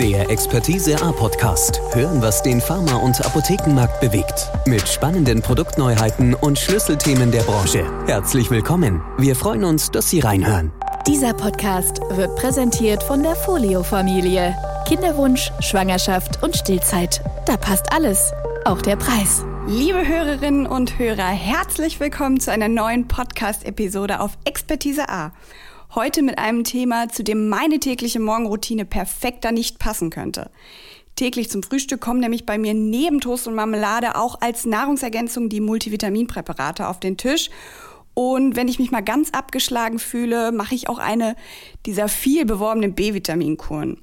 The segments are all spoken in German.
Der Expertise A Podcast. Hören, was den Pharma- und Apothekenmarkt bewegt. Mit spannenden Produktneuheiten und Schlüsselthemen der Branche. Herzlich willkommen. Wir freuen uns, dass Sie reinhören. Dieser Podcast wird präsentiert von der Folio-Familie. Kinderwunsch, Schwangerschaft und Stillzeit. Da passt alles. Auch der Preis. Liebe Hörerinnen und Hörer, herzlich willkommen zu einer neuen Podcast-Episode auf Expertise A. Heute mit einem Thema, zu dem meine tägliche Morgenroutine perfekter nicht passen könnte. Täglich zum Frühstück kommen nämlich bei mir neben Toast und Marmelade auch als Nahrungsergänzung die Multivitaminpräparate auf den Tisch. Und wenn ich mich mal ganz abgeschlagen fühle, mache ich auch eine dieser viel beworbenen B-Vitaminkuren.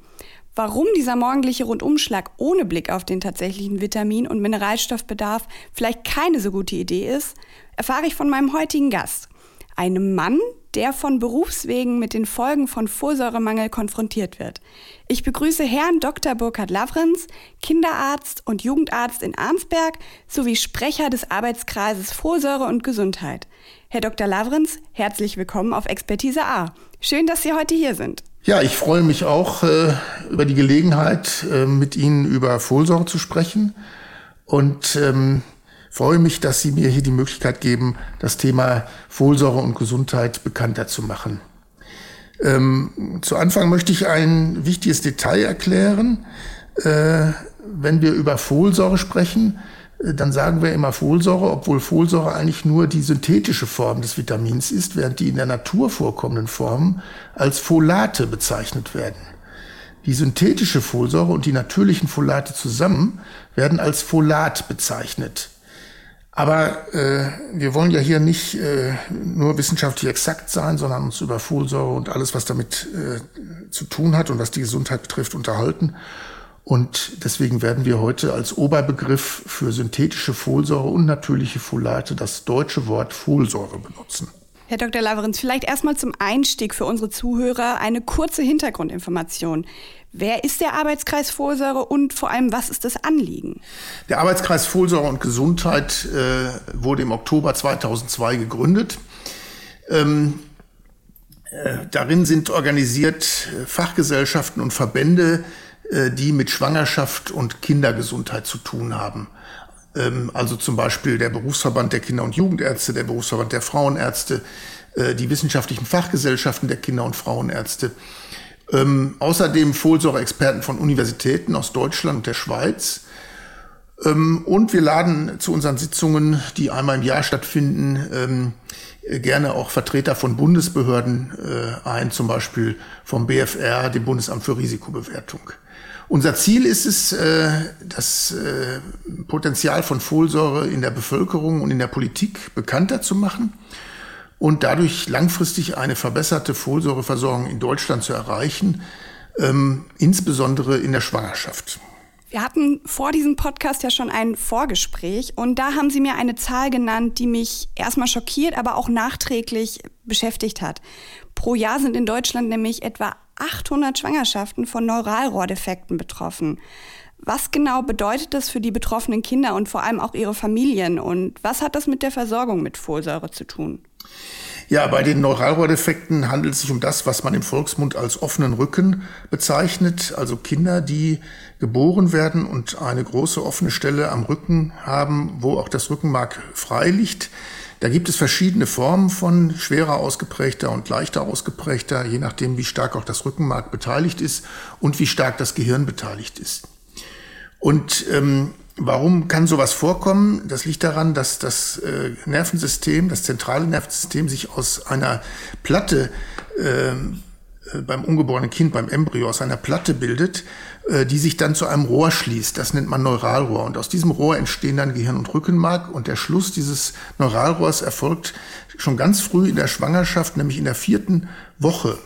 Warum dieser morgendliche Rundumschlag ohne Blick auf den tatsächlichen Vitamin- und Mineralstoffbedarf vielleicht keine so gute Idee ist, erfahre ich von meinem heutigen Gast. Einem Mann, der von Berufswegen mit den Folgen von Folsäuremangel konfrontiert wird. Ich begrüße Herrn Dr. Burkhard Lavrenz, Kinderarzt und Jugendarzt in Arnsberg sowie Sprecher des Arbeitskreises Folsäure und Gesundheit. Herr Dr. Lavrenz, herzlich willkommen auf Expertise A. Schön, dass Sie heute hier sind. Ja, ich freue mich auch äh, über die Gelegenheit, äh, mit Ihnen über Folsäure zu sprechen. Und ähm, freue mich, dass Sie mir hier die Möglichkeit geben, das Thema Folsäure und Gesundheit bekannter zu machen. Ähm, zu Anfang möchte ich ein wichtiges Detail erklären. Äh, wenn wir über Folsäure sprechen, äh, dann sagen wir immer Folsäure, obwohl Folsäure eigentlich nur die synthetische Form des Vitamins ist, während die in der Natur vorkommenden Formen als Folate bezeichnet werden. Die synthetische Folsäure und die natürlichen Folate zusammen werden als Folat bezeichnet. Aber äh, wir wollen ja hier nicht äh, nur wissenschaftlich exakt sein, sondern uns über Folsäure und alles, was damit äh, zu tun hat und was die Gesundheit betrifft, unterhalten. Und deswegen werden wir heute als Oberbegriff für synthetische Folsäure und natürliche Folate das deutsche Wort Folsäure benutzen. Herr Dr. Laverenz, vielleicht erstmal zum Einstieg für unsere Zuhörer eine kurze Hintergrundinformation. Wer ist der Arbeitskreis Folsäure und vor allem, was ist das Anliegen? Der Arbeitskreis Folsäure und Gesundheit äh, wurde im Oktober 2002 gegründet. Ähm, äh, darin sind organisiert äh, Fachgesellschaften und Verbände, äh, die mit Schwangerschaft und Kindergesundheit zu tun haben. Ähm, also zum Beispiel der Berufsverband der Kinder- und Jugendärzte, der Berufsverband der Frauenärzte, äh, die wissenschaftlichen Fachgesellschaften der Kinder- und Frauenärzte ähm, außerdem Folsäure-Experten von Universitäten aus Deutschland und der Schweiz. Ähm, und wir laden zu unseren Sitzungen, die einmal im Jahr stattfinden, ähm, gerne auch Vertreter von Bundesbehörden äh, ein, zum Beispiel vom BFR, dem Bundesamt für Risikobewertung. Unser Ziel ist es, äh, das äh, Potenzial von Folsäure in der Bevölkerung und in der Politik bekannter zu machen und dadurch langfristig eine verbesserte Folsäureversorgung in Deutschland zu erreichen, ähm, insbesondere in der Schwangerschaft. Wir hatten vor diesem Podcast ja schon ein Vorgespräch und da haben Sie mir eine Zahl genannt, die mich erstmal schockiert, aber auch nachträglich beschäftigt hat. Pro Jahr sind in Deutschland nämlich etwa 800 Schwangerschaften von Neuralrohrdefekten betroffen. Was genau bedeutet das für die betroffenen Kinder und vor allem auch ihre Familien und was hat das mit der Versorgung mit Folsäure zu tun? Ja, bei den Neuralrohrdefekten handelt es sich um das, was man im Volksmund als offenen Rücken bezeichnet, also Kinder, die geboren werden und eine große offene Stelle am Rücken haben, wo auch das Rückenmark frei liegt. Da gibt es verschiedene Formen von schwerer ausgeprägter und leichter ausgeprägter, je nachdem, wie stark auch das Rückenmark beteiligt ist und wie stark das Gehirn beteiligt ist. Und ähm, Warum kann sowas vorkommen? Das liegt daran, dass das äh, Nervensystem, das zentrale Nervensystem sich aus einer Platte ähm, äh, beim ungeborenen Kind, beim Embryo, aus einer Platte bildet, äh, die sich dann zu einem Rohr schließt. Das nennt man Neuralrohr. Und aus diesem Rohr entstehen dann Gehirn und Rückenmark. Und der Schluss dieses Neuralrohrs erfolgt schon ganz früh in der Schwangerschaft, nämlich in der vierten Woche.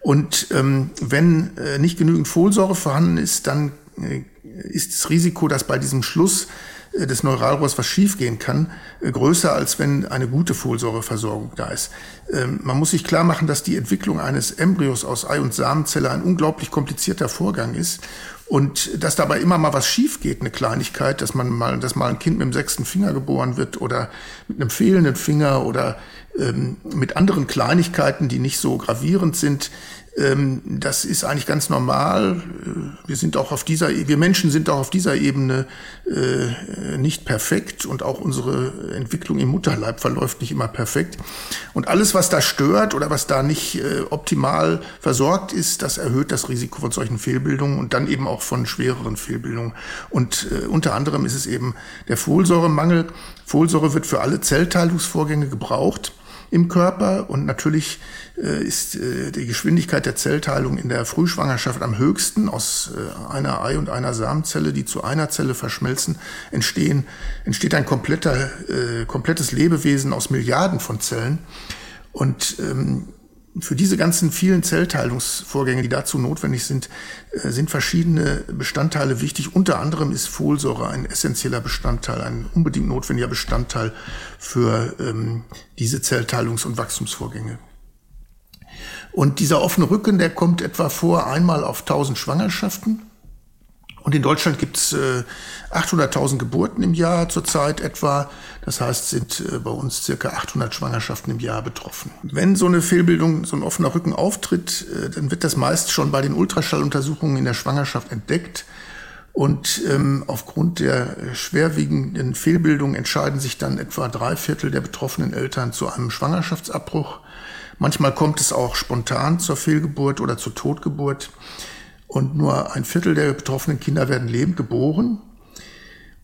Und ähm, wenn äh, nicht genügend Folsäure vorhanden ist, dann äh, ist das Risiko, dass bei diesem Schluss äh, des Neuralrohrs was schiefgehen kann, äh, größer als wenn eine gute Folsäureversorgung da ist. Ähm, man muss sich klar machen, dass die Entwicklung eines Embryos aus Ei- und Samenzelle ein unglaublich komplizierter Vorgang ist Und dass dabei immer mal was schief geht, eine Kleinigkeit, dass man mal, dass mal ein Kind mit dem sechsten Finger geboren wird oder mit einem fehlenden Finger oder ähm, mit anderen Kleinigkeiten, die nicht so gravierend sind, das ist eigentlich ganz normal. Äh, wir sind auch auf dieser, wir Menschen sind auch auf dieser Ebene äh, nicht perfekt und auch unsere Entwicklung im Mutterleib verläuft nicht immer perfekt. Und alles, was da stört oder was da nicht äh, optimal versorgt ist, das erhöht das Risiko von solchen Fehlbildungen und dann eben auch von schwereren Fehlbildungen. Und unter anderem ist es eben der Folsäuremangel. Folsäure wird für alle Zellteilungsvorgänge gebraucht im Körper. Und natürlich äh, ist äh, die Geschwindigkeit der Zellteilung in der Frühschwangerschaft am höchsten. Aus äh, einer Ei- und einer Samenzelle, die zu einer Zelle verschmelzen, entstehen, entsteht ein kompletter, äh, komplettes Lebewesen aus Milliarden von Zellen. Und ähm, für diese ganzen vielen Zellteilungsvorgänge, die dazu notwendig sind, äh, sind verschiedene Bestandteile wichtig. Unter anderem ist Folsäure ein essentieller Bestandteil, ein unbedingt notwendiger Bestandteil für ähm, diese Zellteilungs- und Wachstumsvorgänge. Und dieser offene Rücken, der kommt etwa vor einmal auf 1000 Schwangerschaften. Und in Deutschland gibt es äh, 800.000 Geburten im Jahr zurzeit etwa. Das heißt, sind äh, bei uns circa 800 Schwangerschaften im Jahr betroffen. Wenn so eine Fehlbildung, so ein offener Rücken auftritt, äh, dann wird das meist schon bei den Ultraschalluntersuchungen in der Schwangerschaft entdeckt. Und ähm, aufgrund der schwerwiegenden Fehlbildung entscheiden sich dann etwa drei Viertel der betroffenen Eltern zu einem Schwangerschaftsabbruch. Manchmal kommt es auch spontan zur Fehlgeburt oder zur Totgeburt und nur ein Viertel der betroffenen Kinder werden lebend geboren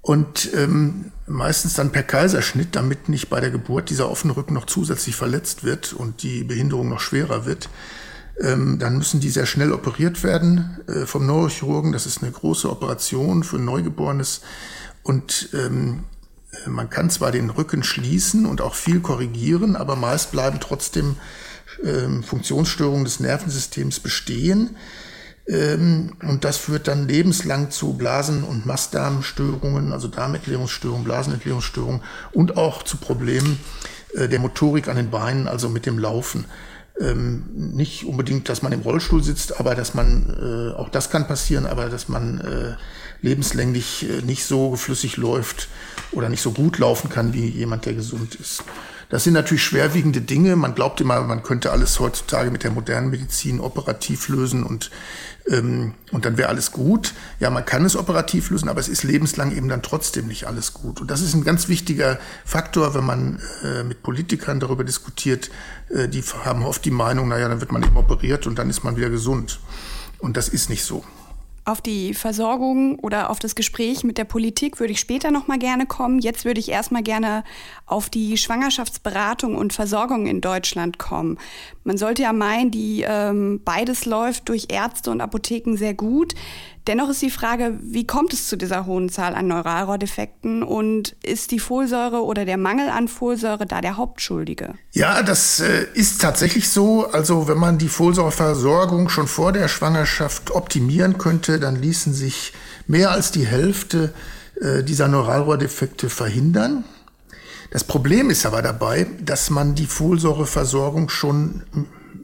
und ähm, meistens dann per Kaiserschnitt, damit nicht bei der Geburt dieser offene Rücken noch zusätzlich verletzt wird und die Behinderung noch schwerer wird. Ähm, dann müssen die sehr schnell operiert werden äh, vom Neurochirurgen. Das ist eine große Operation für ein Neugeborenes und ähm, man kann zwar den Rücken schließen und auch viel korrigieren, aber meist bleiben trotzdem ähm, Funktionsstörungen des Nervensystems bestehen. Ähm, und das führt dann lebenslang zu Blasen- und Mastdarmstörungen, also Darmentleerungsstörungen, Blasenentleerungsstörungen und auch zu Problemen äh, der Motorik an den Beinen, also mit dem Laufen. Ähm, nicht unbedingt, dass man im Rollstuhl sitzt, aber dass man, äh, auch das kann passieren, aber dass man äh, lebenslänglich nicht so flüssig läuft oder nicht so gut laufen kann wie jemand, der gesund ist. Das sind natürlich schwerwiegende Dinge. Man glaubt immer, man könnte alles heutzutage mit der modernen Medizin operativ lösen und, ähm, und dann wäre alles gut. Ja, man kann es operativ lösen, aber es ist lebenslang eben dann trotzdem nicht alles gut. Und das ist ein ganz wichtiger Faktor, wenn man äh, mit Politikern darüber diskutiert. Äh, die haben oft die Meinung, naja, dann wird man eben operiert und dann ist man wieder gesund. Und das ist nicht so. Auf die Versorgung oder auf das Gespräch mit der Politik würde ich später noch mal gerne kommen. Jetzt würde ich erstmal gerne auf die Schwangerschaftsberatung und Versorgung in Deutschland kommen. Man sollte ja meinen, die ähm, beides läuft durch Ärzte und Apotheken sehr gut. Dennoch ist die Frage, wie kommt es zu dieser hohen Zahl an Neuralrohrdefekten und ist die Folsäure oder der Mangel an Folsäure da der Hauptschuldige? Ja, das äh, ist tatsächlich so. Also wenn man die Folsäureversorgung schon vor der Schwangerschaft optimieren könnte, dann ließen sich mehr als die Hälfte äh, dieser Neuralrohrdefekte verhindern. Das Problem ist aber dabei, dass man die Folsäureversorgung schon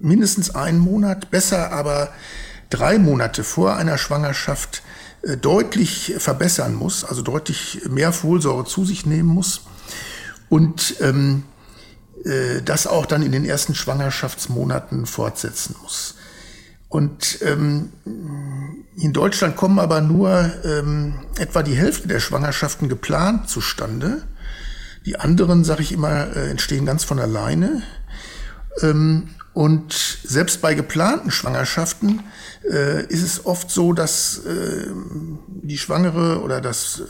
mindestens einen Monat, besser aber drei Monate vor einer Schwangerschaft äh, deutlich verbessern muss, also deutlich mehr Folsäure zu sich nehmen muss und ähm, äh, das auch dann in den ersten Schwangerschaftsmonaten fortsetzen muss. Und ähm, in Deutschland kommen aber nur ähm, etwa die Hälfte der Schwangerschaften geplant zustande. Die anderen, sage ich immer, äh, entstehen ganz von alleine. Ähm, und selbst bei geplanten Schwangerschaften äh, ist es oft so, dass äh, die Schwangere oder das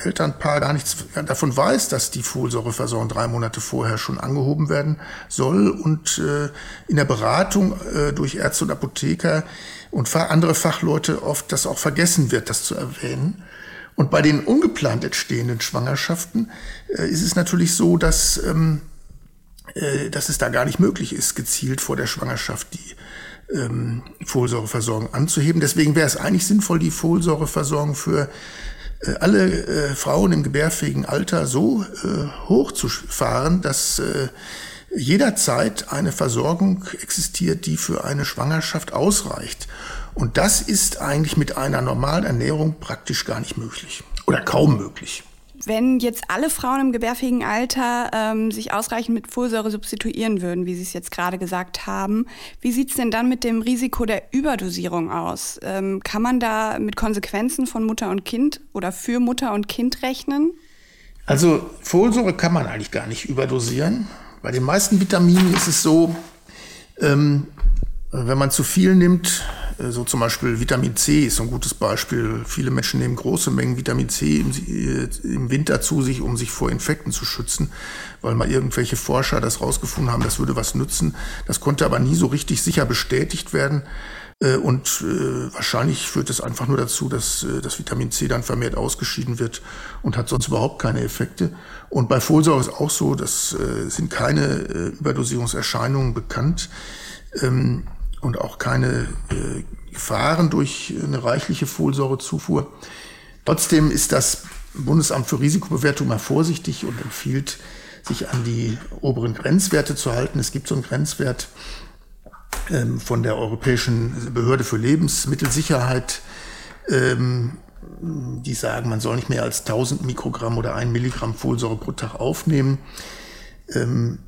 äh, Elternpaar gar nichts davon weiß, dass die Folsäureversorgung drei Monate vorher schon angehoben werden soll und äh, in der Beratung äh, durch Ärzte und Apotheker und andere Fachleute oft das auch vergessen wird, das zu erwähnen. Und bei den ungeplant entstehenden Schwangerschaften äh, ist es natürlich so, dass ähm, äh, dass es da gar nicht möglich ist, gezielt vor der Schwangerschaft die ähm, Folsäureversorgung anzuheben. Deswegen wäre es eigentlich sinnvoll, die Folsäureversorgung für äh, alle äh, Frauen im gebärfähigen Alter so äh, hochzufahren, dass äh, jederzeit eine Versorgung existiert, die für eine Schwangerschaft ausreicht. Und das ist eigentlich mit einer normalen Ernährung praktisch gar nicht möglich oder kaum möglich. Wenn jetzt alle Frauen im gebärfähigen Alter ähm, sich ausreichend mit Folsäure substituieren würden, wie Sie es jetzt gerade gesagt haben, wie sieht es denn dann mit dem Risiko der Überdosierung aus? Ähm, kann man da mit Konsequenzen von Mutter und Kind oder für Mutter und Kind rechnen? Also Folsäure kann man eigentlich gar nicht überdosieren. Bei den meisten Vitaminen ist es so, ähm, wenn man zu viel nimmt, so zum Beispiel Vitamin C ist ein gutes Beispiel. Viele Menschen nehmen große Mengen Vitamin C im, äh, im, Winter zu sich, um sich vor Infekten zu schützen, weil mal irgendwelche Forscher das rausgefunden haben, das würde was nützen. Das konnte aber nie so richtig sicher bestätigt werden. Äh, und wahrscheinlich führt es einfach nur dazu, dass das Vitamin C dann vermehrt ausgeschieden wird und hat sonst überhaupt keine Effekte. Und bei Folsäure ist auch so, das sind keine Überdosierungserscheinungen bekannt. Und auch keine äh, Gefahren durch eine reichliche Folsäurezufuhr. Trotzdem ist das Bundesamt für Risikobewertung mal vorsichtig und empfiehlt, sich an die oberen Grenzwerte zu halten. Es gibt so einen Grenzwert ähm, von der Europäischen Behörde für Lebensmittelsicherheit, ähm, die sagen, man soll nicht mehr als 1000 Mikrogramm oder ein Milligramm Folsäure pro Tag aufnehmen. Ähm,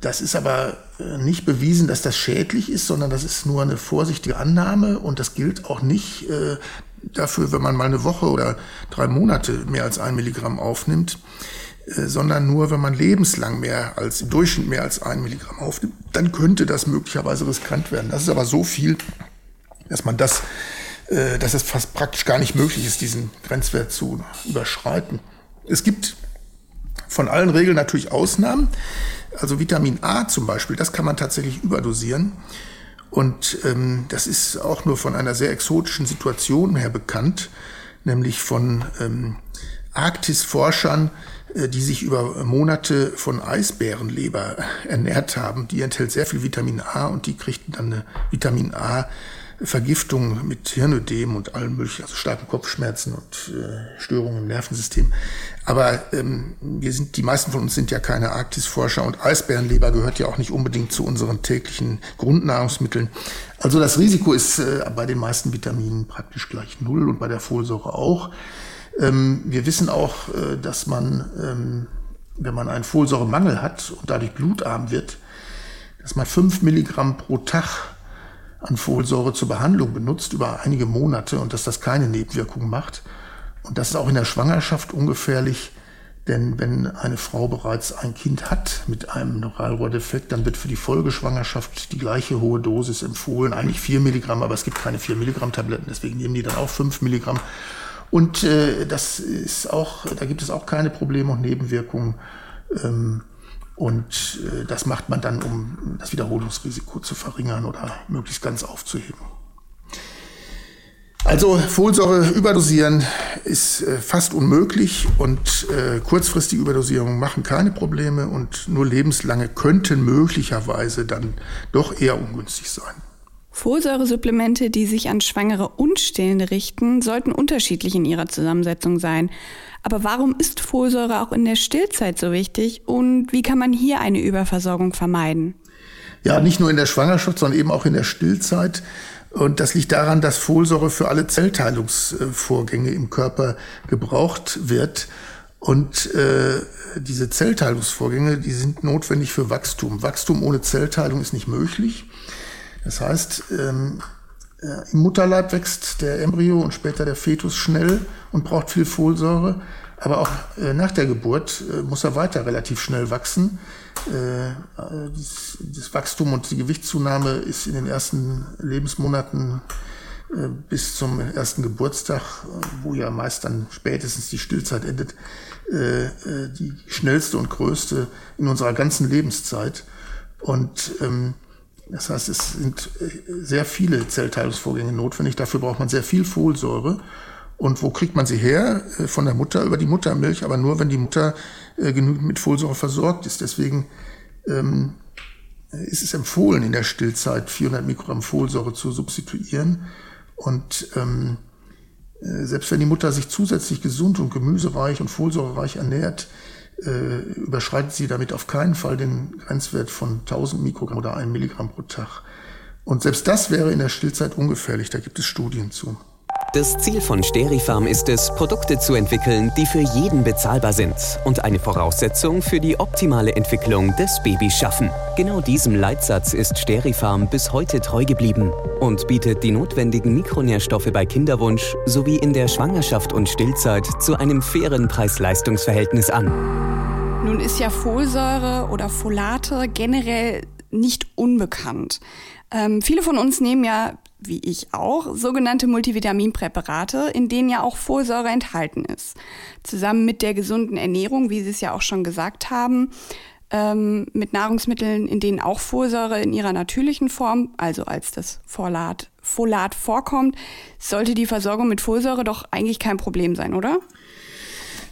das ist aber nicht bewiesen, dass das schädlich ist, sondern das ist nur eine vorsichtige Annahme und das gilt auch nicht äh, dafür, wenn man mal eine Woche oder drei Monate mehr als ein Milligramm aufnimmt, äh, sondern nur, wenn man lebenslang mehr als im Durchschnitt mehr als ein Milligramm aufnimmt, dann könnte das möglicherweise riskant werden. Das ist aber so viel, dass man das, äh, dass es fast praktisch gar nicht möglich ist, diesen Grenzwert zu überschreiten. Es gibt von allen Regeln natürlich Ausnahmen. Also Vitamin A zum Beispiel, das kann man tatsächlich überdosieren. Und ähm, das ist auch nur von einer sehr exotischen Situation her bekannt, nämlich von ähm, Arktisforschern, äh, die sich über Monate von Eisbärenleber ernährt haben. Die enthält sehr viel Vitamin A und die kriegten dann eine Vitamin A Vergiftung mit Hirnödem und allem möglichen, also starken Kopfschmerzen und äh, Störungen im Nervensystem. Aber ähm, wir sind, die meisten von uns sind ja keine Arktisforscher und Eisbärenleber gehört ja auch nicht unbedingt zu unseren täglichen Grundnahrungsmitteln. Also das Risiko ist äh, bei den meisten Vitaminen praktisch gleich null und bei der Folsäure auch. Ähm, wir wissen auch, äh, dass man, ähm, wenn man einen Folsäuremangel hat und dadurch blutarm wird, dass man fünf Milligramm pro Tag an Folsäure zur Behandlung benutzt über einige Monate und dass das keine Nebenwirkungen macht. Und das ist auch in der Schwangerschaft ungefährlich, denn wenn eine Frau bereits ein Kind hat mit einem Neuralrohrdefekt, dann wird für die Folgeschwangerschaft die gleiche hohe Dosis empfohlen, eigentlich vier Milligramm, aber es gibt keine vier Milligramm Tabletten, deswegen nehmen die dann auch fünf Milligramm. Und äh, das ist auch, da gibt es auch keine Probleme und Nebenwirkungen. Ähm, und äh, das macht man dann, um das Wiederholungsrisiko zu verringern oder möglichst ganz aufzuheben. Also Folsäure überdosieren ist äh, fast unmöglich und äh, kurzfristige Überdosierungen machen keine Probleme und nur lebenslange könnten möglicherweise dann doch eher ungünstig sein. Folsäuresupplemente, die sich an Schwangere und Stillende richten, sollten unterschiedlich in ihrer Zusammensetzung sein. Aber warum ist Folsäure auch in der Stillzeit so wichtig und wie kann man hier eine Überversorgung vermeiden? Ja, nicht nur in der Schwangerschaft, sondern eben auch in der Stillzeit. Und das liegt daran, dass Folsäure für alle Zellteilungsvorgänge im Körper gebraucht wird. Und äh, diese Zellteilungsvorgänge, die sind notwendig für Wachstum. Wachstum ohne Zellteilung ist nicht möglich. Das heißt, ähm, äh, im Mutterleib wächst der Embryo und später der Fetus schnell und braucht viel Folsäure. Aber auch äh, nach der Geburt äh, muss er weiter relativ schnell wachsen. Äh, das, das, Wachstum und die Gewichtszunahme ist in den ersten Lebensmonaten äh, bis zum ersten Geburtstag, wo ja meist dann spätestens die Stillzeit endet, äh, die schnellste und größte in unserer ganzen Lebenszeit. Und ähm, das heißt, es sind äh, sehr viele Zellteilungsvorgänge notwendig. Dafür braucht man sehr viel Folsäure. Und wo kriegt man sie her? Äh, von der Mutter über die Muttermilch, aber nur, wenn die Mutter äh, genügend mit Folsäure versorgt ist. Deswegen ähm, ist es empfohlen, in der Stillzeit 400 Mikrogramm Folsäure zu substituieren. Und ähm, selbst wenn die Mutter sich zusätzlich gesund und gemüsereich und folsäurereich ernährt, äh, überschreitet sie damit auf keinen Fall den Grenzwert von 1000 Mikrogramm oder 1 Milligramm pro Tag. Und selbst das wäre in der Stillzeit ungefährlich, da gibt es Studien zu. Das Ziel von Sterifarm ist es, Produkte zu entwickeln, die für jeden bezahlbar sind und eine Voraussetzung für die optimale Entwicklung des Babys schaffen. Genau diesem Leitsatz ist Sterifarm bis heute treu geblieben und bietet die notwendigen Mikronährstoffe bei Kinderwunsch sowie in der Schwangerschaft und Stillzeit zu einem fairen Preis-Leistungs-Verhältnis an. Nun ist ja Folsäure oder Folate generell nicht unbekannt. Ähm, viele von uns nehmen ja, wie ich auch, sogenannte Multivitaminpräparate, in denen ja auch Folsäure enthalten ist. Zusammen mit der gesunden Ernährung, wie Sie es ja auch schon gesagt haben, ähm, mit Nahrungsmitteln, in denen auch Folsäure in ihrer natürlichen Form, also als das Folat, Folat vorkommt, sollte die Versorgung mit Folsäure doch eigentlich kein Problem sein, oder?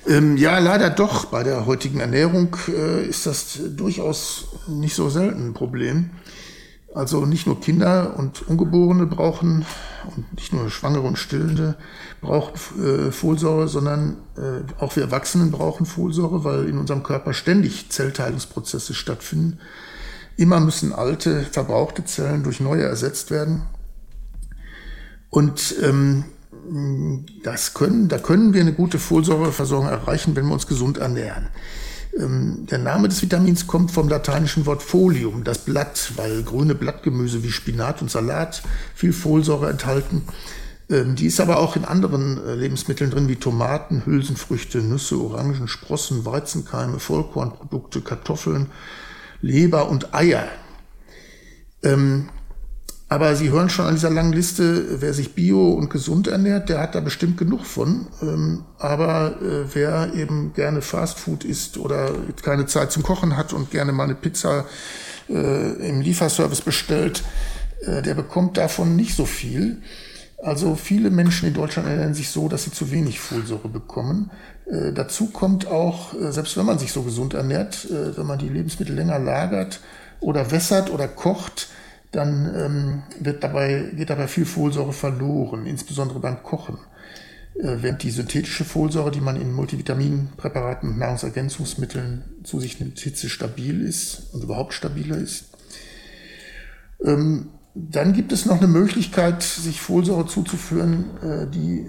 Ähm, ja, leider doch. Bei der heutigen Ernährung äh, ist das durchaus nicht so selten ein Problem. Also nicht nur Kinder und Ungeborene brauchen und nicht nur Schwangere und Stillende brauchen äh, Folsäure, sondern äh, auch wir Erwachsenen brauchen Folsäure, weil in unserem Körper ständig Zellteilungsprozesse stattfinden. Immer müssen alte, verbrauchte Zellen durch neue ersetzt werden. Und ähm, das können, da können wir eine gute Folsäureversorgung erreichen, wenn wir uns gesund ernähren. Ähm, der Name des Vitamins kommt vom lateinischen Wort Folium, das Blatt, weil grüne Blattgemüse wie Spinat und Salat viel Folsäure enthalten. Ähm, die ist aber auch in anderen äh, Lebensmitteln drin, wie Tomaten, Hülsenfrüchte, Nüsse, Orangen, Sprossen, Weizenkeime, Vollkornprodukte, Kartoffeln, Leber und Eier. Ähm, aber Sie hören schon an dieser langen Liste, wer sich bio und gesund ernährt, der hat da bestimmt genug von. Ähm, aber äh, wer eben gerne Fastfood isst oder keine Zeit zum Kochen hat und gerne mal eine Pizza äh, im Lieferservice bestellt, äh, der bekommt davon nicht so viel. Also viele Menschen in Deutschland ernähren sich so, dass sie zu wenig Folsäure bekommen. Dazu kommt auch, selbst wenn man sich so gesund ernährt, äh, wenn man die Lebensmittel länger lagert oder wässert oder kocht, dann ähm, wird dabei, geht dabei viel Folsäure verloren, insbesondere beim Kochen. Äh, während die synthetische Folsäure, die man in Multivitaminpräparaten und Nahrungsergänzungsmitteln zu sich nimmt, hitzestabil ist und überhaupt stabiler ist. Ähm, dann gibt es noch eine Möglichkeit, sich Folsäure zuzuführen, äh, die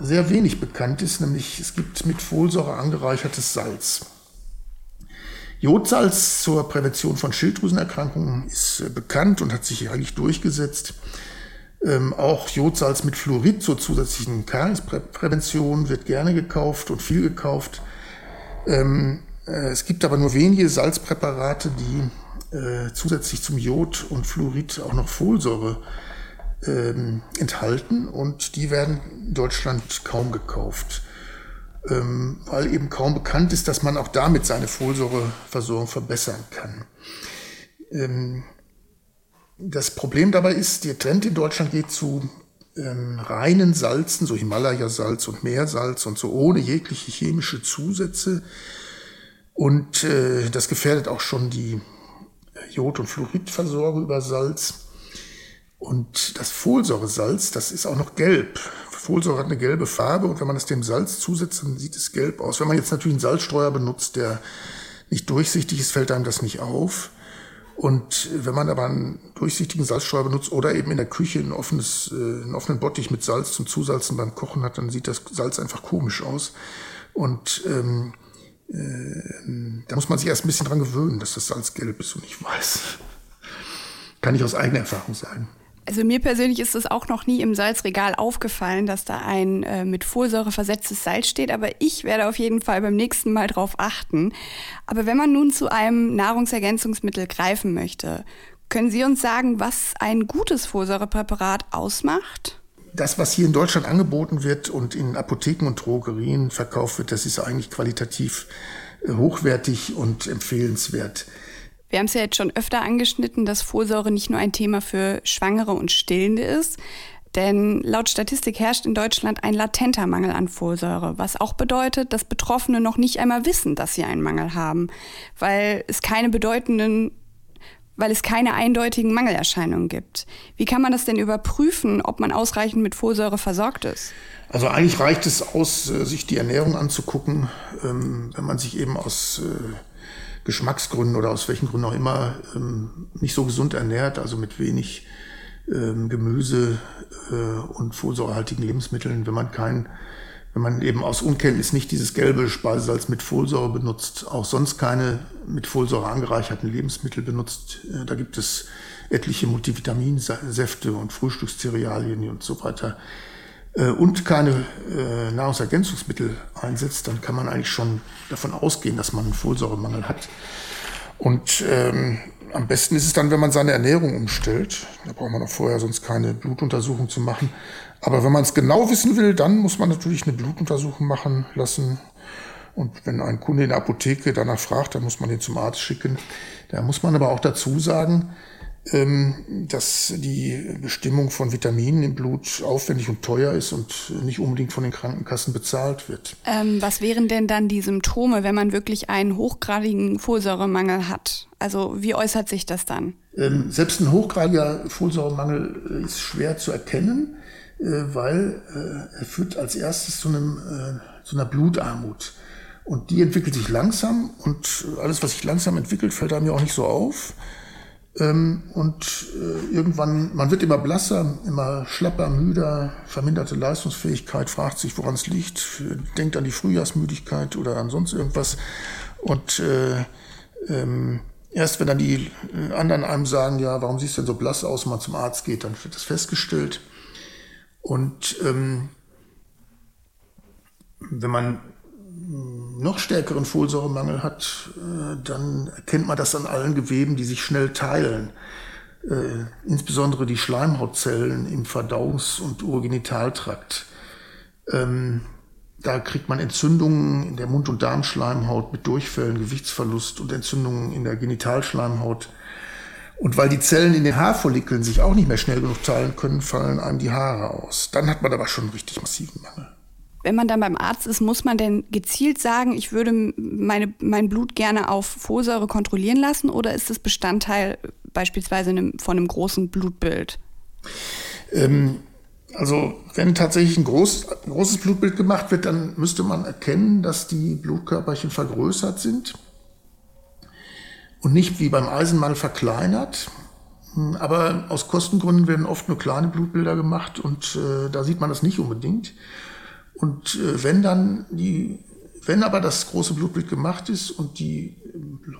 sehr wenig bekannt ist, nämlich es gibt mit Folsäure angereichertes Salz. Jodsalz zur Prävention von Schilddrüsenerkrankungen ist äh, bekannt und hat sich eigentlich durchgesetzt. Ähm, auch Jodsalz mit Fluorid zur zusätzlichen Kariesprävention wird gerne gekauft und viel gekauft. Ähm, äh, es gibt aber nur wenige Salzpräparate, die äh, zusätzlich zum Jod und Fluorid auch noch Folsäure ähm, enthalten und die werden in Deutschland kaum gekauft ähm, weil eben kaum bekannt ist, dass man auch damit seine Folsäureversorgung verbessern kann. Ähm, das Problem dabei ist, der Trend in Deutschland geht zu ähm, reinen Salzen, so Himalaya-Salz und Meersalz und so ohne jegliche chemische Zusätze. Und äh, das gefährdet auch schon die Jod- und Fluoridversorgung über Salz. Und das Folsäuresalz, das ist auch noch gelb. Folsäure hat eine gelbe Farbe und wenn man es dem Salz zusetzt, dann sieht es gelb aus. Wenn man jetzt natürlich einen Salzstreuer benutzt, der nicht durchsichtig ist, fällt einem das nicht auf. Und wenn man aber einen durchsichtigen Salzstreuer benutzt oder eben in der Küche ein offenes, äh, einen offenen Bottich mit Salz zum Zusalzen beim Kochen hat, dann sieht das Salz einfach komisch aus. Und ähm, äh, da muss man sich erst ein bisschen dran gewöhnen, dass das Salz gelb ist und nicht weiß. Kann ich aus eigener Erfahrung sagen. Also mir persönlich ist es auch noch nie im Salzregal aufgefallen, dass da ein äh, mit Folsäure versetztes Salz steht, aber ich werde auf jeden Fall beim nächsten Mal drauf achten. Aber wenn man nun zu einem Nahrungsergänzungsmittel greifen möchte, können Sie uns sagen, was ein gutes Folsäurepräparat ausmacht? Das, was hier in Deutschland angeboten wird und in Apotheken und Drogerien verkauft wird, das ist eigentlich qualitativ äh, hochwertig und empfehlenswert. Wir haben es ja jetzt schon öfter angeschnitten, dass Folsäure nicht nur ein Thema für Schwangere und Stillende ist. Denn laut Statistik herrscht in Deutschland ein latenter Mangel an Folsäure, was auch bedeutet, dass Betroffene noch nicht einmal wissen, dass sie einen Mangel haben, weil es keine bedeutenden, weil es keine eindeutigen Mangelerscheinungen gibt. Wie kann man das denn überprüfen, ob man ausreichend mit Folsäure versorgt ist? Also eigentlich reicht es aus, äh, sich die Ernährung anzugucken, ähm, wenn man sich eben aus äh, Geschmacksgründen oder aus welchen Gründen auch immer ähm, nicht so gesund ernährt, also mit wenig ähm, Gemüse äh, und folsäurehaltigen Lebensmitteln, wenn man kein wenn man eben aus Unkenntnis nicht dieses gelbe Speisesalz mit Folsäure benutzt, auch sonst keine mit Folsäure angereicherten Lebensmittel benutzt. Äh, da gibt es etliche Multivitaminsäfte und Frühstückszerealien und so weiter und keine äh, Nahrungsergänzungsmittel einsetzt, dann kann man eigentlich schon davon ausgehen, dass man einen Folsäuremangel hat. Und ähm, am besten ist es dann, wenn man seine Ernährung umstellt. Da braucht man auch vorher sonst keine Blutuntersuchung zu machen. Aber wenn man es genau wissen will, dann muss man natürlich eine Blutuntersuchung machen lassen. Und wenn ein Kunde in der Apotheke danach fragt, dann muss man ihn zum Arzt schicken. Da muss man aber auch dazu sagen, dass die Bestimmung von Vitaminen im Blut aufwendig und teuer ist und nicht unbedingt von den Krankenkassen bezahlt wird. Ähm, was wären denn dann die Symptome, wenn man wirklich einen hochgradigen Folsäuremangel hat? Also wie äußert sich das dann? Ähm, selbst ein hochgradiger Folsäuremangel ist schwer zu erkennen. Äh, weil äh, er führt als erstes zu, einem, äh, zu einer Blutarmut. Und die entwickelt sich langsam und alles, was sich langsam entwickelt, fällt einem ja auch nicht so auf. Ähm, und irgendwann, man wird immer blasser, immer schlapper, müder, verminderte Leistungsfähigkeit, fragt sich, woran es liegt, denkt an die Frühjahrsmüdigkeit oder an sonst irgendwas. Und äh, ähm, erst wenn dann die anderen einem sagen, ja, warum siehst du denn so blass aus, wenn man zum Arzt geht, dann wird das festgestellt. Und ähm, wenn man noch stärkeren Folsäuremangel hat, äh, dann erkennt man das an allen Geweben, die sich schnell teilen. Äh, insbesondere die Schleimhautzellen im Verdauungs- und Urogenitaltrakt. Ähm, da kriegt man Entzündungen in der Mund- und Darmschleimhaut mit Durchfällen, Gewichtsverlust und Entzündungen in der Genitalschleimhaut. Und weil die Zellen in den Haarfollikeln sich auch nicht mehr schnell genug teilen können, fallen einem die Haare aus. Dann hat man aber schon einen richtig massiven Mangel. Wenn man dann beim Arzt ist, muss man denn gezielt sagen, ich würde meine, mein Blut gerne auf Folsäure kontrollieren lassen oder ist das Bestandteil beispielsweise von einem großen Blutbild? Ähm, also wenn tatsächlich ein, groß, ein großes Blutbild gemacht wird, dann müsste man erkennen, dass die Blutkörperchen vergrößert sind und nicht wie beim Eisenmangel verkleinert. Hm, aber aus Kostengründen werden oft nur kleine Blutbilder gemacht und äh, da sieht man das nicht unbedingt. Und äh, wenn dann die, wenn aber das große Blutbild gemacht ist und die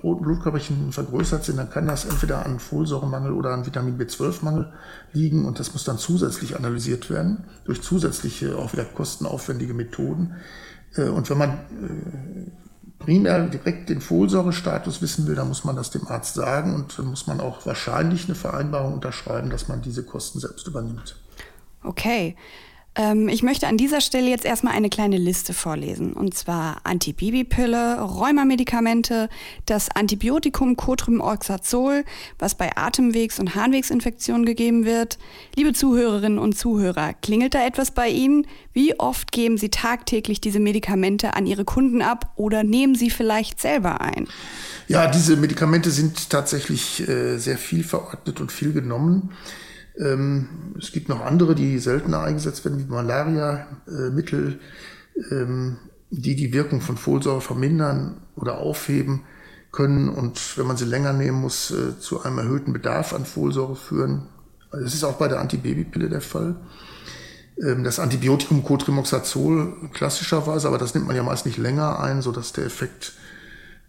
roten Blutkörperchen vergrößert sind, dann kann das entweder an Folsäuremangel oder an Vitamin B12-Mangel liegen und das muss dann zusätzlich analysiert werden durch zusätzliche, auch wieder kostenaufwendige Methoden. Äh, und wenn man äh, primär direkt den Folsäurestatus wissen will, dann muss man das dem Arzt sagen und dann muss man auch wahrscheinlich eine Vereinbarung unterschreiben, dass man diese Kosten selbst übernimmt. Okay. Ähm, ich möchte an dieser Stelle jetzt erstmal eine kleine Liste vorlesen. Und zwar Antibabypille, Rheumamedikamente, das Antibiotikum Cotrimoxazol, was bei Atemwegs- und Harnwegsinfektionen gegeben wird. Liebe Zuhörerinnen und Zuhörer, klingelt da etwas bei Ihnen? Wie oft geben Sie tagtäglich diese Medikamente an Ihre Kunden ab oder nehmen Sie vielleicht selber ein? Ja, diese Medikamente sind tatsächlich äh, sehr viel verordnet und viel genommen. Ähm, es gibt noch andere, die seltener eingesetzt werden, wie Malaria-Mittel, ähm, die die Wirkung von Folsäure vermindern oder aufheben können und wenn man sie länger nehmen muss, äh, zu einem erhöhten Bedarf an Folsäure führen. Also das ist auch bei der Antibabypille der Fall. Ähm, das Antibiotikum Cotrimoxazol klassischerweise, aber das nimmt man ja meist nicht länger ein, sodass der Effekt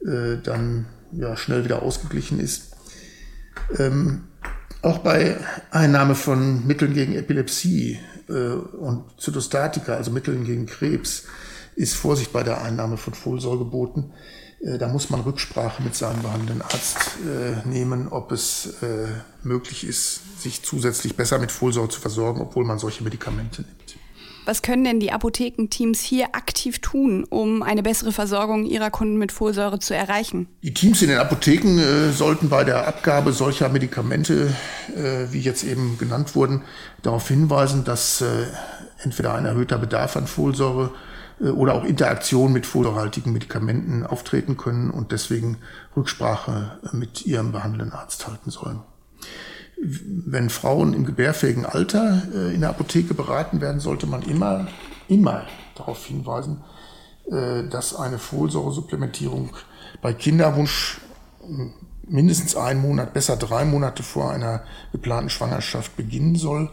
äh, dann ja schnell wieder ausgeglichen ist. Auch bei Einnahme von Mitteln gegen Epilepsie äh, und Zytostatika, also Mitteln gegen Krebs, ist Vorsicht bei der Einnahme von Folsäure geboten. Äh, da muss man Rücksprache mit seinem behandelnden Arzt äh, nehmen, ob es äh, möglich ist, sich zusätzlich besser mit Folsäure zu versorgen, obwohl man solche Medikamente nimmt. Was können denn die Apothekenteams hier aktiv tun, um eine bessere Versorgung ihrer Kunden mit Folsäure zu erreichen? Die Teams in den Apotheken äh, sollten bei der Abgabe solcher Medikamente, äh, wie jetzt eben genannt wurden, darauf hinweisen, dass äh, entweder ein erhöhter Bedarf an Folsäure äh, oder auch Interaktion mit folsäurehaltigen Medikamenten auftreten können und deswegen Rücksprache mit ihrem behandelnden Arzt halten sollen wenn Frauen im gebärfähigen Alter äh, in der Apotheke beraten werden, sollte man immer, immer darauf hinweisen, äh, dass eine Folsäuresupplementierung bei Kinderwunsch hm, mindestens einen Monat, besser drei Monate vor einer geplanten Schwangerschaft beginnen soll.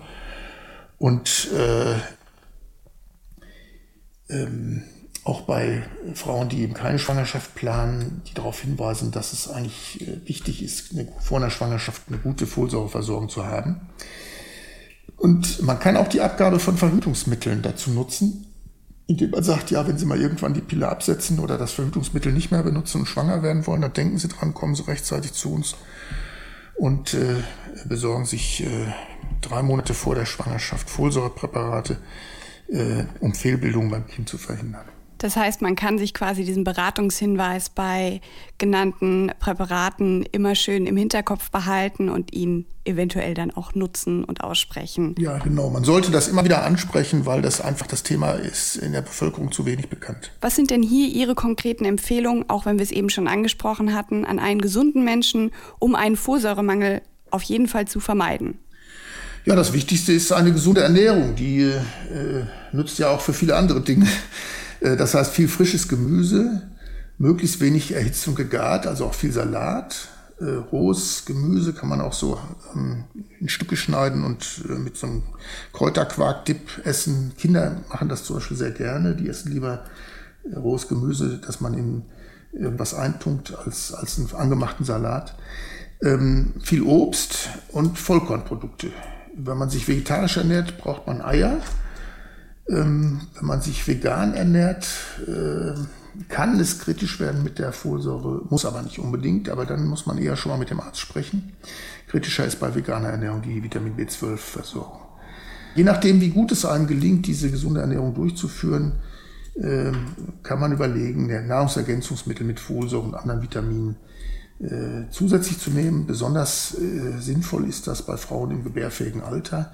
Und äh, ähm, auch bei Frauen, die eben keine Schwangerschaft planen, die darauf hinweisen, dass es eigentlich äh, wichtig ist, eine, vor einer Schwangerschaft eine gute Folsäureversorgung zu haben. Und man kann auch die Abgabe von Verhütungsmitteln dazu nutzen, indem man sagt, ja, wenn Sie mal irgendwann die Pille absetzen oder das Verhütungsmittel nicht mehr benutzen und schwanger werden wollen, dann denken Sie dran, kommen Sie rechtzeitig zu uns und äh, besorgen sich äh, drei Monate vor der Schwangerschaft Folsäurepräparate, äh, um Fehlbildungen beim Kind zu verhindern. Das heißt, man kann sich quasi diesen Beratungshinweis bei genannten Präparaten immer schön im Hinterkopf behalten und ihn eventuell dann auch nutzen und aussprechen. Ja, genau. Man sollte das immer wieder ansprechen, weil das einfach das Thema ist in der Bevölkerung zu wenig bekannt. Was sind denn hier Ihre konkreten Empfehlungen, auch wenn wir es eben schon angesprochen hatten, an einen gesunden Menschen, um einen Folsäuremangel auf jeden Fall zu vermeiden? Ja, das Wichtigste ist eine gesunde Ernährung. Die äh, nützt ja auch für viele andere Dinge. Äh, das heißt viel frisches Gemüse, möglichst wenig erhitzt und gegart, also auch viel Salat. Äh, rohes Gemüse kann man auch so ähm, in Stücke schneiden und äh, mit so einem Kräuterquark-Dip essen. Kinder machen das zum Beispiel sehr gerne. Die essen lieber rohes Gemüse, das man in irgendwas eintunkt, als, als einen angemachten Salat. Ähm, viel Obst und Vollkornprodukte. Wenn man sich vegetarisch ernährt, braucht man Eier. Ähm, wenn man sich vegan ernährt, äh, kann es kritisch werden mit der Folsäure, muss aber nicht unbedingt, aber dann muss man eher schon mal mit dem Arzt sprechen. Kritischer ist bei veganer Ernährung die Vitamin B12-Versorgung. Je nachdem, wie gut es einem gelingt, diese gesunde Ernährung durchzuführen, äh, kann man überlegen, Nahrungsergänzungsmittel mit Folsäure und anderen Vitaminen äh, zusätzlich zu nehmen. Besonders äh, sinnvoll ist das bei Frauen im gebärfähigen Alter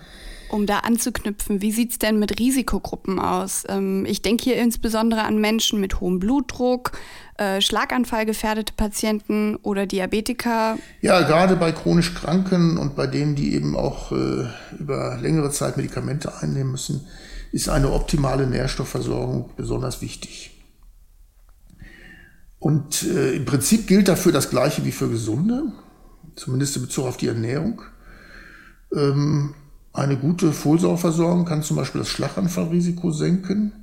um da anzuknüpfen, wie sieht es denn mit Risikogruppen aus? Ähm, ich denke hier insbesondere an Menschen mit hohem Blutdruck, äh, Schlaganfallgefährdete Patienten oder Diabetiker. Ja, gerade bei chronisch Kranken und bei denen, die eben auch äh, über längere Zeit Medikamente einnehmen müssen, ist eine optimale Nährstoffversorgung besonders wichtig. Und äh, im Prinzip gilt dafür das Gleiche wie für Gesunde, zumindest in Bezug auf die Ernährung. Ähm, eine gute Folsäureversorgung kann zum Beispiel das Schlaganfallrisiko senken.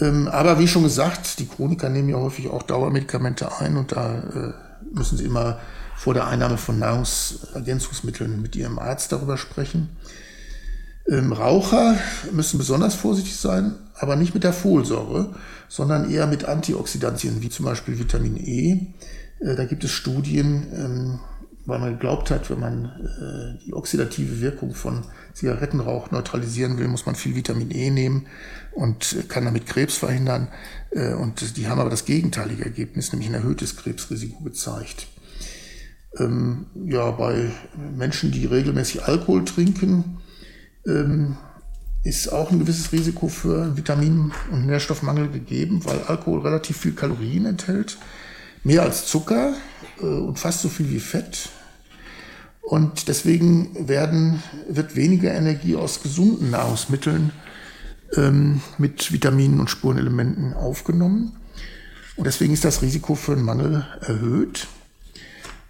Ähm, aber wie schon gesagt, die Chroniker nehmen ja häufig auch Dauermedikamente ein und da äh, müssen sie immer vor der Einnahme von Nahrungsergänzungsmitteln mit ihrem Arzt darüber sprechen. Ähm, Raucher müssen besonders vorsichtig sein, aber nicht mit der Folsäure, sondern eher mit Antioxidantien, wie zum Beispiel Vitamin E. Äh, da gibt es Studien, ähm, weil man geglaubt hat, wenn man äh, die oxidative Wirkung von Zigarettenrauch neutralisieren will, muss man viel Vitamin E nehmen und äh, kann damit Krebs verhindern. Äh, und die haben aber das gegenteilige Ergebnis, nämlich ein erhöhtes Krebsrisiko gezeigt. Ähm, ja, bei Menschen, die regelmäßig Alkohol trinken, ähm, ist auch ein gewisses Risiko für Vitamin- und Nährstoffmangel gegeben, weil Alkohol relativ viel Kalorien enthält, mehr als Zucker äh, und fast so viel wie Fett. Und deswegen werden, wird weniger Energie aus gesunden Nahrungsmitteln ähm, mit Vitaminen und Spurenelementen aufgenommen. Und deswegen ist das Risiko für einen Mangel erhöht.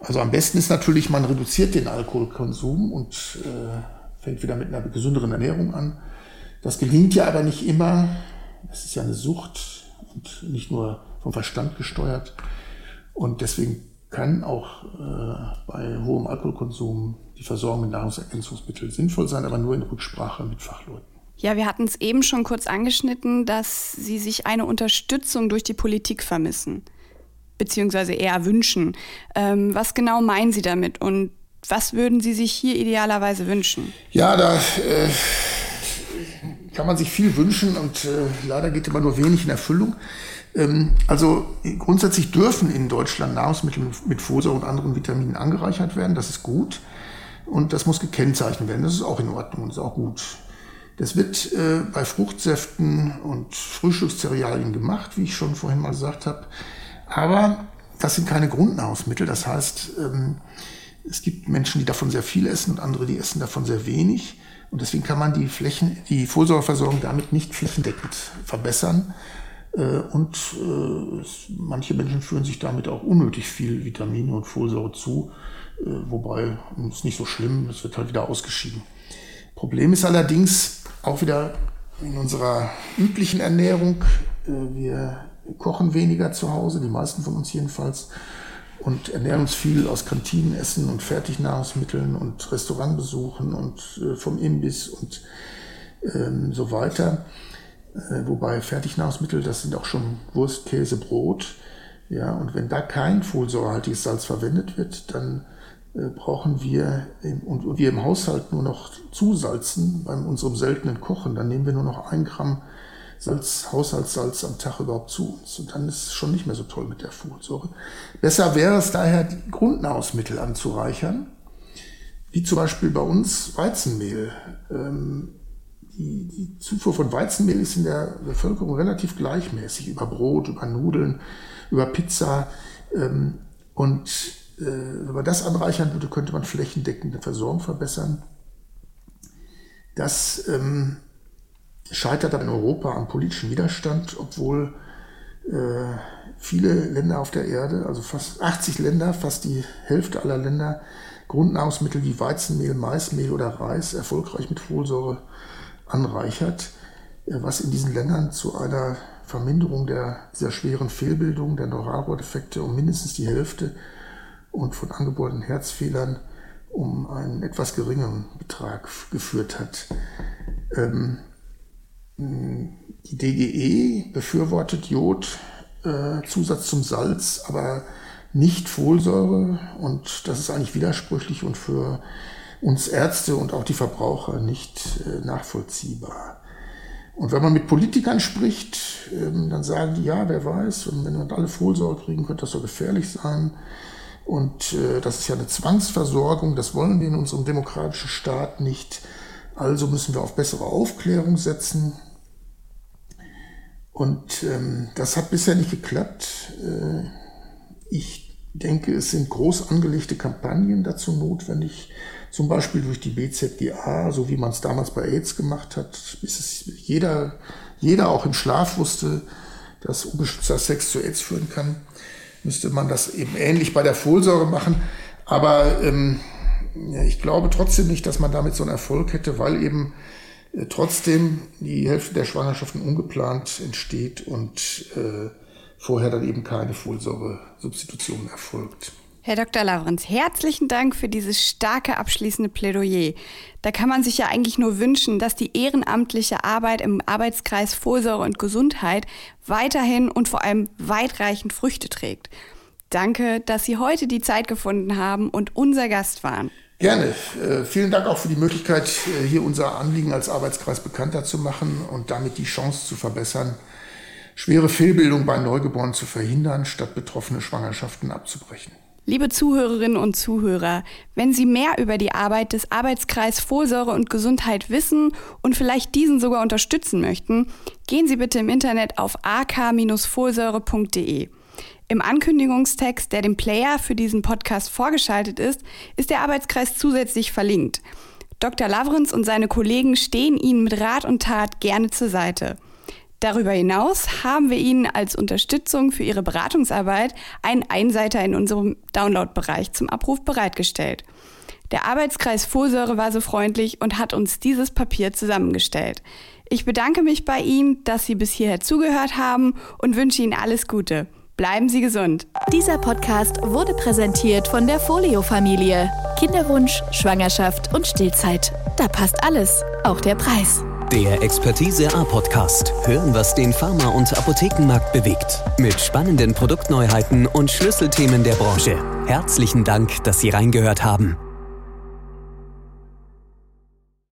Also am besten ist natürlich, man reduziert den Alkoholkonsum und äh, fängt wieder mit einer gesünderen Ernährung an. Das gelingt ja aber nicht immer. Es ist ja eine Sucht und nicht nur vom Verstand gesteuert. Und deswegen kann auch äh, bei hohem Alkoholkonsum die Versorgung mit Nahrungsergänzungsmitteln sinnvoll sein, aber nur in Rücksprache mit Fachleuten. Ja, wir hatten es eben schon kurz angeschnitten, dass Sie sich eine Unterstützung durch die Politik vermissen, beziehungsweise eher wünschen. Ähm, was genau meinen Sie damit und was würden Sie sich hier idealerweise wünschen? Ja, da äh, kann man sich viel wünschen und äh, leider geht immer nur wenig in Erfüllung. Ähm, also grundsätzlich dürfen in Deutschland Nahrungsmittel mit Folsäure und anderen Vitaminen angereichert werden. Das ist gut. Und das muss gekennzeichnet werden. Das ist auch in Ordnung, das ist auch gut. Das wird äh, bei Fruchtsäften und Frühstückszerealien gemacht, wie ich schon vorhin mal gesagt habe. Aber das sind keine Grundnahrungsmittel. Das heißt, ähm, es gibt Menschen, die davon sehr viel essen und andere, die essen davon sehr wenig. Und deswegen kann man die Flächen, die Folsäureversorgung damit nicht flächendeckend verbessern. Äh, und äh, manche Menschen führen sich damit auch unnötig viel Vitamine und Folsäure zu, äh, wobei ist nicht so schlimm, es wird halt wieder ausgeschieden. Problem ist allerdings auch wieder in unserer üblichen Ernährung. Wir kochen weniger zu Hause, die meisten von uns jedenfalls, und ernähren uns viel aus Kantinenessen und Fertignahrungsmitteln und Restaurantbesuchen und vom Imbiss und ähm, so weiter. Äh, wobei Fertignahrungsmittel, das sind auch schon Wurst, Käse, Brot. Ja, und wenn da kein folsäurehaltiges Salz verwendet wird, dann äh, brauchen wir im, und wir im Haushalt nur noch zusalzen bei unserem seltenen Kochen, dann nehmen wir nur noch ein Gramm Salz, Haushaltssalz am Tag überhaupt zu uns. Und dann ist es schon nicht mehr so toll mit der Folsäure. Besser wäre es daher, die Grundnahrungsmittel anzureichern, wie zum Beispiel bei uns Weizenmehl. Ähm, die, die Zufuhr von Weizenmehl ist in der Bevölkerung relativ gleichmäßig, über Brot, über Nudeln, über Pizza. Ähm, und äh, wenn man das anreichern würde, könnte man flächendeckende Versorgung verbessern. Das ähm, scheitert aber in Europa am politischen Widerstand, obwohl äh, viele Länder auf der Erde, also fast 80 Länder, fast die Hälfte aller Länder, Grundnahrungsmittel wie Weizenmehl, Maismehl oder Reis erfolgreich mit Folsäure anreichert, äh, was in diesen Ländern zu einer Verminderung der, dieser schweren Fehlbildung, der Neuralrohrdefekte um mindestens die Hälfte und von angeborenen Herzfehlern um einen etwas geringeren Betrag geführt hat. Ähm, die DGE befürwortet Jod, äh, Zusatz zum Salz, aber nicht Folsäure und das ist eigentlich widersprüchlich und für uns Ärzte und auch die Verbraucher nicht äh, nachvollziehbar. Und wenn man mit Politikern spricht, ähm, dann sagen die, ja, wer weiß, und wenn wir alle Folsäure kriegen, könnte das so gefährlich sein. Und äh, das ist ja eine Zwangsversorgung, das wollen wir in unserem demokratischen Staat nicht. Also müssen wir auf bessere Aufklärung setzen. Und ähm, das hat bisher nicht geklappt. Äh, ich denke, es sind groß angelegte Kampagnen dazu notwendig, zum Beispiel durch die BZGA, so wie man es damals bei AIDS gemacht hat, bis es jeder, jeder auch im Schlaf wusste, dass ungeschützter Sex zu AIDS führen kann, müsste man das eben ähnlich bei der Folsäure machen. Aber ähm, ich glaube trotzdem nicht, dass man damit so einen Erfolg hätte, weil eben äh, trotzdem die Hälfte der Schwangerschaften ungeplant entsteht und äh, vorher dann eben keine Folsäure-Substitution erfolgt. Herr Dr. Lavrenz, herzlichen Dank für dieses starke abschließende Plädoyer. Da kann man sich ja eigentlich nur wünschen, dass die ehrenamtliche Arbeit im Arbeitskreis Vorsorge und Gesundheit weiterhin und vor allem weitreichend Früchte trägt. Danke, dass Sie heute die Zeit gefunden haben und unser Gast waren. Gerne. Äh, vielen Dank auch für die Möglichkeit, äh, hier unser Anliegen als Arbeitskreis bekannter zu machen und damit die Chance zu verbessern, schwere Fehlbildung bei Neugeborenen zu verhindern, statt betroffene Schwangerschaften abzubrechen. Liebe Zuhörerinnen und Zuhörer, wenn Sie mehr über die Arbeit des Arbeitskreis Vorsorge und Gesundheit wissen und vielleicht diesen sogar unterstützen möchten, gehen Sie bitte im Internet auf ak-vorsäure.de. Im Ankündigungstext, der dem Player für diesen Podcast vorgeschaltet ist, ist der Arbeitskreis zusätzlich verlinkt. Dr. Lavrenz und seine Kollegen stehen Ihnen mit Rat und Tat gerne zur Seite. Darüber hinaus haben wir Ihnen als Unterstützung für Ihre Beratungsarbeit einen Einseiter in unserem Download-Bereich zum Abruf bereitgestellt. Der Arbeitskreis Vorsäure war so freundlich und hat uns dieses Papier zusammengestellt. Ich bedanke mich bei Ihnen, dass Sie bis hierher zugehört haben und wünsche Ihnen alles Gute. Bleiben Sie gesund. Dieser Podcast wurde präsentiert von der Folio-Familie. Kinderwunsch, Schwangerschaft und Stillzeit. Da passt alles, auch der Preis. Der Expertise A Podcast. Hören, was den Pharma- und Apothekenmarkt bewegt. Mit spannenden Produktneuheiten und Schlüsselthemen der Branche. Herzlichen Dank, dass Sie reingehört haben.